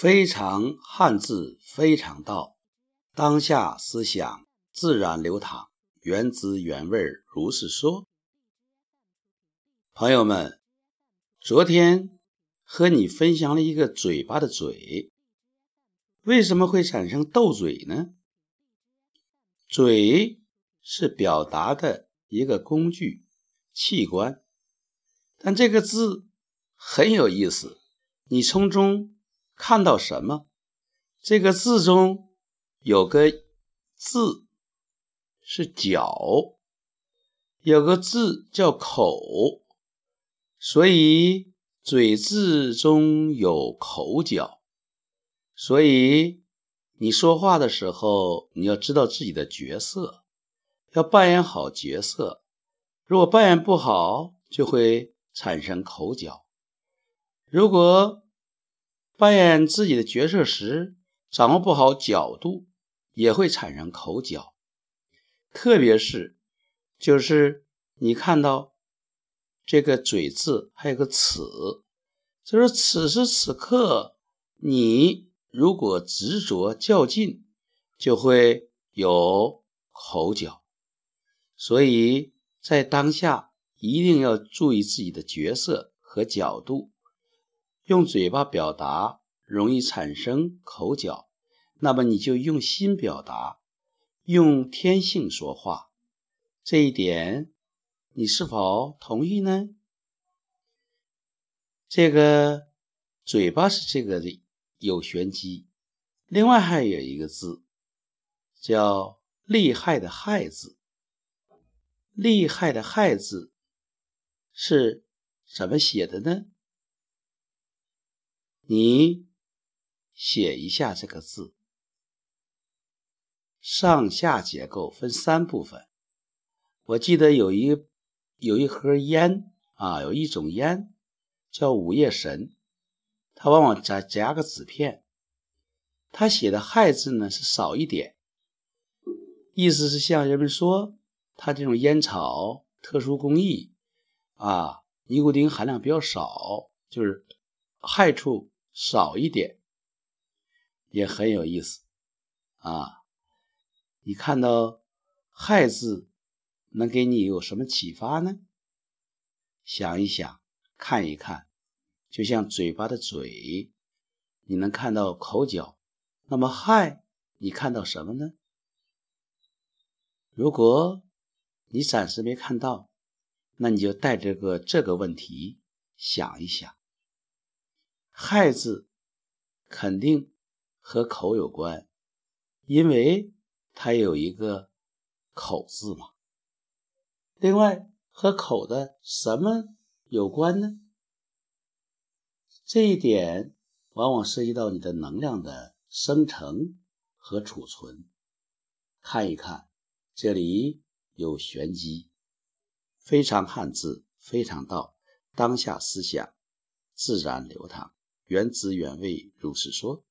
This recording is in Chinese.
非常汉字，非常道。当下思想自然流淌，原汁原味如是说。朋友们，昨天和你分享了一个嘴巴的嘴，为什么会产生斗嘴呢？嘴是表达的一个工具器官，但这个字很有意思，你从中。看到什么？这个字中有个字是角，有个字叫口，所以嘴字中有口角。所以你说话的时候，你要知道自己的角色，要扮演好角色。如果扮演不好，就会产生口角。如果扮演自己的角色时，掌握不好角度，也会产生口角。特别是，就是你看到这个“嘴”字，还有个“此”，就是此时此刻，你如果执着较劲，就会有口角。所以在当下，一定要注意自己的角色和角度。用嘴巴表达容易产生口角，那么你就用心表达，用天性说话。这一点你是否同意呢？这个嘴巴是这个的有玄机，另外还有一个字叫“厉害”的“害”字，“厉害”的“害”字是怎么写的呢？你写一下这个字，上下结构分三部分。我记得有一有一盒烟啊，有一种烟叫午夜神，它往往夹夹个纸片。他写的“害”字呢是少一点，意思是向人们说，他这种烟草特殊工艺啊，尼古丁含量比较少，就是害处。少一点也很有意思啊！你看到“害”字，能给你有什么启发呢？想一想，看一看，就像嘴巴的“嘴”，你能看到口角。那么“害”，你看到什么呢？如果你暂时没看到，那你就带着个这个问题想一想。害字肯定和口有关，因为它有一个口字嘛。另外，和口的什么有关呢？这一点往往涉及到你的能量的生成和储存。看一看，这里有玄机，非常汉字，非常道，当下思想自然流淌。原汁原味，如是说。